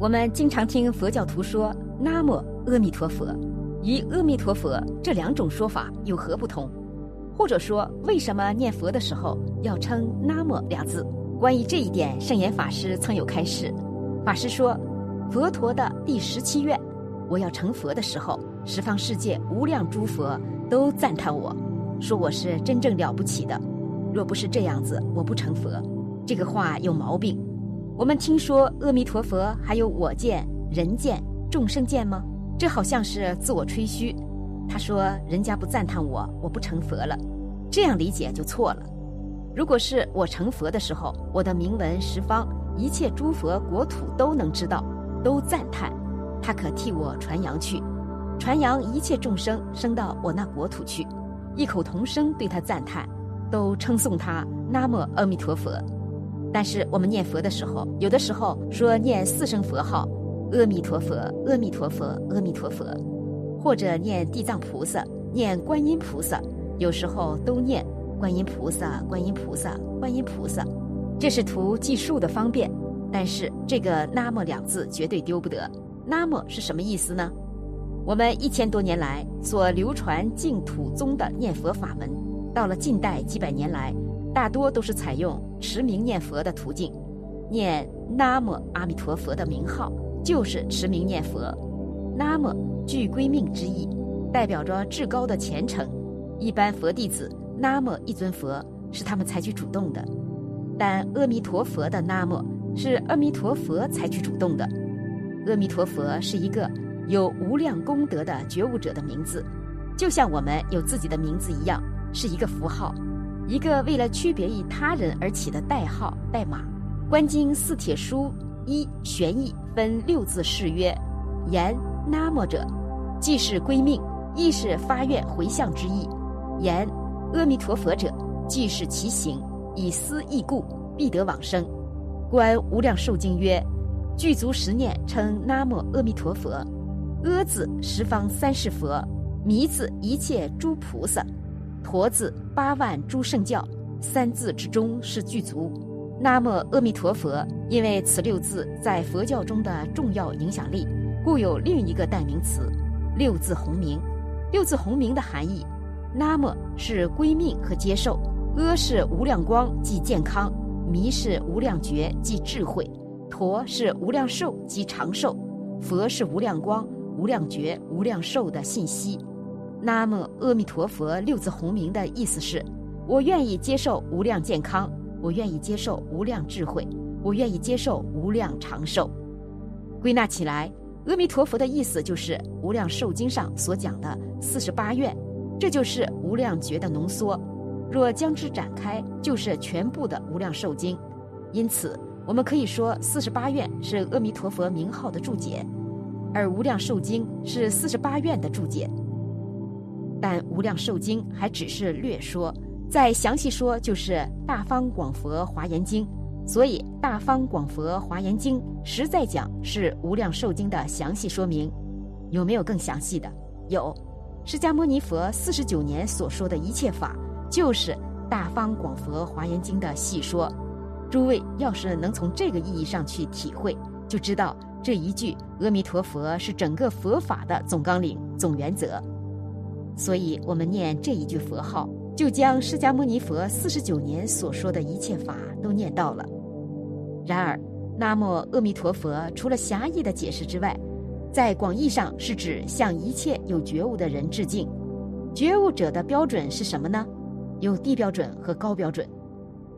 我们经常听佛教徒说“南无阿弥陀佛”，与“阿弥陀佛”这两种说法有何不同？或者说，为什么念佛的时候要称“南无”两字？关于这一点，圣严法师曾有开示。法师说：“佛陀的第十七愿，我要成佛的时候，十方世界无量诸佛都赞叹我，说我是真正了不起的。若不是这样子，我不成佛。”这个话有毛病。我们听说阿弥陀佛还有我见、人见、众生见吗？这好像是自我吹嘘。他说：“人家不赞叹我，我不成佛了。”这样理解就错了。如果是我成佛的时候，我的名闻十方一切诸佛国土都能知道，都赞叹，他可替我传扬去，传扬一切众生升到我那国土去，异口同声对他赞叹，都称颂他南无阿弥陀佛。但是我们念佛的时候，有的时候说念四声佛号，阿弥陀佛，阿弥陀佛，阿弥陀佛，或者念地藏菩萨，念观音菩萨，有时候都念观音菩萨，观音菩萨，观音菩萨，这是图计数的方便。但是这个“南无”两字绝对丢不得。南无是什么意思呢？我们一千多年来所流传净土宗的念佛法门，到了近代几百年来。大多都是采用持名念佛的途径，念南无阿弥陀佛的名号，就是持名念佛。南无具归命之意，代表着至高的虔诚。一般佛弟子南无一尊佛是他们采取主动的，但阿弥陀佛的南无是阿弥陀佛采取主动的。阿弥陀佛是一个有无量功德的觉悟者的名字，就像我们有自己的名字一样，是一个符号。一个为了区别于他人而起的代号、代码，《观经四帖书一玄义》分六字誓曰：“言南无者，既是归命，亦是发愿回向之意；言阿弥陀佛者，既是其行，以思义故，必得往生。”《观无量寿经》曰：“具足十念称南无阿弥陀佛，阿字十方三世佛，弥字一切诸菩萨。”陀字八万诸圣教，三字之中是具足。南无阿弥陀佛，因为此六字在佛教中的重要影响力，故有另一个代名词——六字洪名。六字洪名的含义：南无是归命和接受，阿是无量光即健康，弥是无量觉即智慧，陀是无量寿即长寿，佛是无量光、无量觉、无量寿的信息。南无阿弥陀佛六字洪名的意思是：我愿意接受无量健康，我愿意接受无量智慧，我愿意接受无量长寿。归纳起来，阿弥陀佛的意思就是《无量寿经》上所讲的四十八愿，这就是无量觉的浓缩。若将之展开，就是全部的《无量寿经》。因此，我们可以说四十八愿是阿弥陀佛名号的注解，而《无量寿经》是四十八愿的注解。但《无量寿经》还只是略说，再详细说就是《大方广佛华严经》，所以《大方广佛华严经》实在讲是《无量寿经》的详细说明。有没有更详细的？有，释迦牟尼佛四十九年所说的一切法，就是《大方广佛华严经》的细说。诸位要是能从这个意义上去体会，就知道这一句阿弥陀佛是整个佛法的总纲领、总原则。所以，我们念这一句佛号，就将释迦牟尼佛四十九年所说的一切法都念到了。然而，南无阿弥陀佛除了狭义的解释之外，在广义上是指向一切有觉悟的人致敬。觉悟者的标准是什么呢？有低标准和高标准。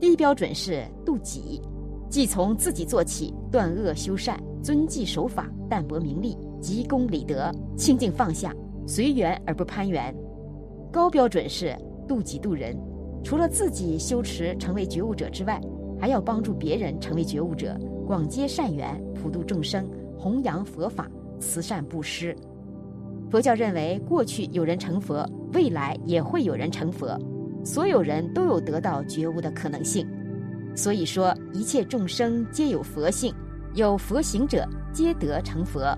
低标准是度己，即从自己做起，断恶修善，遵纪守法，淡泊名利，急功理德，清净放下，随缘而不攀缘。高标准是度己度人，除了自己修持成为觉悟者之外，还要帮助别人成为觉悟者，广结善缘，普度众生，弘扬佛法，慈善布施。佛教认为，过去有人成佛，未来也会有人成佛，所有人都有得到觉悟的可能性。所以说，一切众生皆有佛性，有佛行者皆得成佛。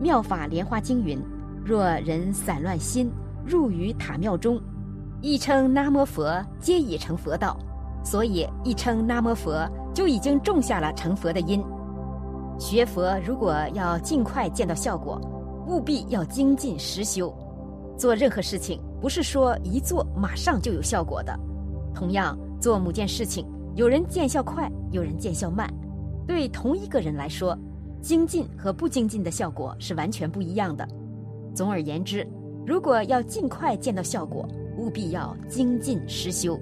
妙法莲花经云：若人散乱心，入于塔庙中，一称南无佛，皆已成佛道。所以一称南无佛，就已经种下了成佛的因。学佛如果要尽快见到效果，务必要精进实修。做任何事情，不是说一做马上就有效果的。同样，做某件事情。有人见效快，有人见效慢。对同一个人来说，精进和不精进的效果是完全不一样的。总而言之，如果要尽快见到效果，务必要精进实修。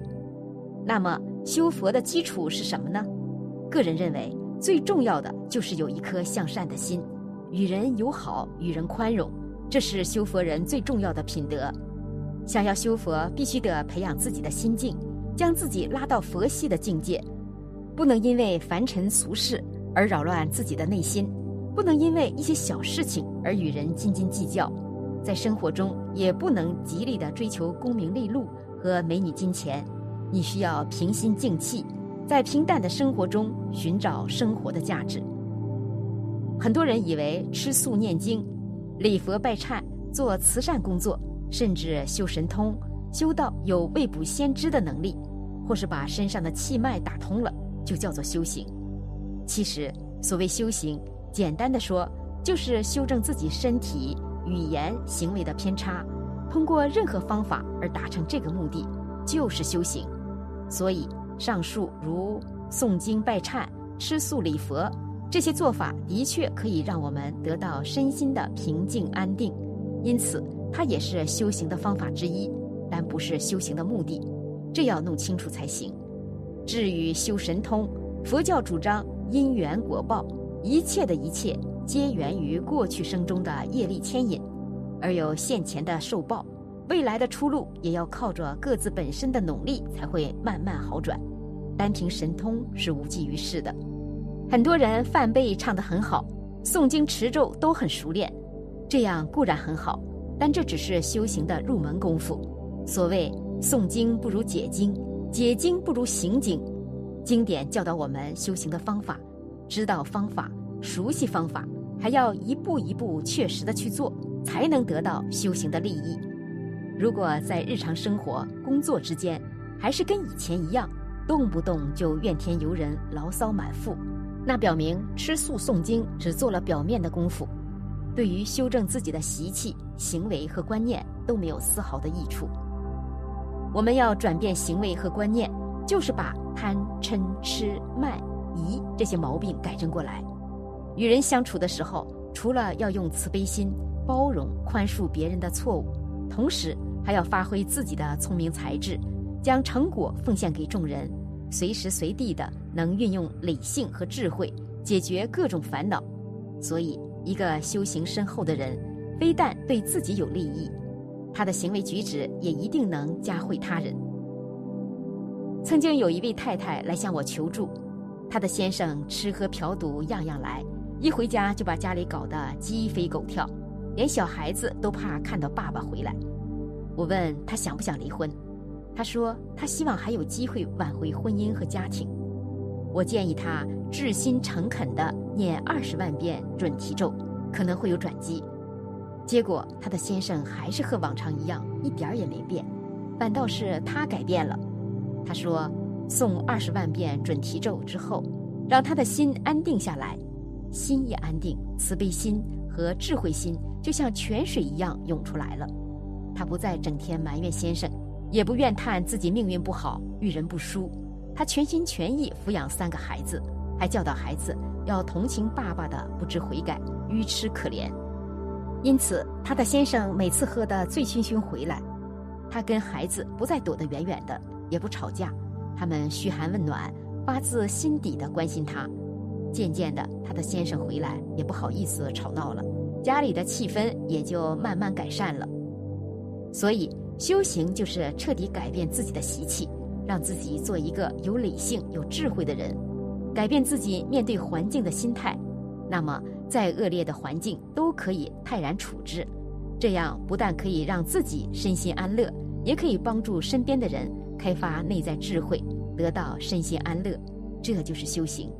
那么，修佛的基础是什么呢？个人认为，最重要的就是有一颗向善的心，与人友好，与人宽容，这是修佛人最重要的品德。想要修佛，必须得培养自己的心境。将自己拉到佛系的境界，不能因为凡尘俗事而扰乱自己的内心，不能因为一些小事情而与人斤斤计较，在生活中也不能极力的追求功名利禄和美女金钱。你需要平心静气，在平淡的生活中寻找生活的价值。很多人以为吃素念经、礼佛拜忏、做慈善工作，甚至修神通。修道有未卜先知的能力，或是把身上的气脉打通了，就叫做修行。其实，所谓修行，简单的说，就是修正自己身体、语言、行为的偏差，通过任何方法而达成这个目的，就是修行。所以，上述如诵经拜忏、吃素礼佛这些做法，的确可以让我们得到身心的平静安定，因此，它也是修行的方法之一。但不是修行的目的，这要弄清楚才行。至于修神通，佛教主张因缘果报，一切的一切皆源于过去生中的业力牵引，而有现前的受报，未来的出路也要靠着各自本身的努力才会慢慢好转。单凭神通是无济于事的。很多人梵呗唱得很好，诵经持咒都很熟练，这样固然很好，但这只是修行的入门功夫。所谓诵经不如解经，解经不如行经。经典教导我们修行的方法，知道方法，熟悉方法，还要一步一步确实的去做，才能得到修行的利益。如果在日常生活、工作之间，还是跟以前一样，动不动就怨天尤人、牢骚满腹，那表明吃素诵经只做了表面的功夫，对于修正自己的习气、行为和观念都没有丝毫的益处。我们要转变行为和观念，就是把贪嗔痴慢疑这些毛病改正过来。与人相处的时候，除了要用慈悲心包容宽恕别人的错误，同时还要发挥自己的聪明才智，将成果奉献给众人，随时随地的能运用理性和智慧解决各种烦恼。所以，一个修行深厚的人，非但对自己有利益。他的行为举止也一定能加惠他人。曾经有一位太太来向我求助，她的先生吃喝嫖赌样样来，一回家就把家里搞得鸡飞狗跳，连小孩子都怕看到爸爸回来。我问他想不想离婚，他说他希望还有机会挽回婚姻和家庭。我建议他至心诚恳地念二十万遍准提咒，可能会有转机。结果，他的先生还是和往常一样，一点儿也没变，反倒是他改变了。他说，诵二十万遍准提咒之后，让他的心安定下来，心也安定，慈悲心和智慧心就像泉水一样涌出来了。他不再整天埋怨先生，也不怨叹自己命运不好，遇人不淑。他全心全意抚养三个孩子，还教导孩子要同情爸爸的不知悔改、愚痴可怜。因此，他的先生每次喝得醉醺醺回来，他跟孩子不再躲得远远的，也不吵架，他们嘘寒问暖，发自心底的关心他。渐渐的，他的先生回来也不好意思吵闹了，家里的气氛也就慢慢改善了。所以，修行就是彻底改变自己的习气，让自己做一个有理性、有智慧的人，改变自己面对环境的心态。那么，再恶劣的环境都可以泰然处之。这样不但可以让自己身心安乐，也可以帮助身边的人开发内在智慧，得到身心安乐。这就是修行。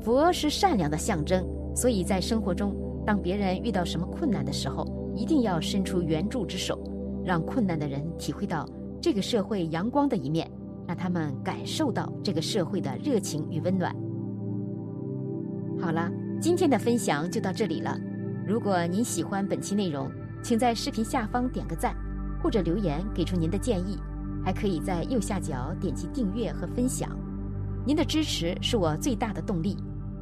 佛是善良的象征，所以在生活中，当别人遇到什么困难的时候，一定要伸出援助之手，让困难的人体会到这个社会阳光的一面，让他们感受到这个社会的热情与温暖。好了，今天的分享就到这里了。如果您喜欢本期内容，请在视频下方点个赞，或者留言给出您的建议，还可以在右下角点击订阅和分享。您的支持是我最大的动力。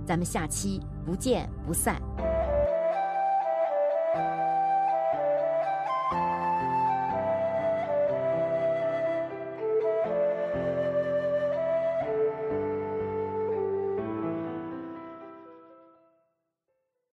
咱们下期不见不散。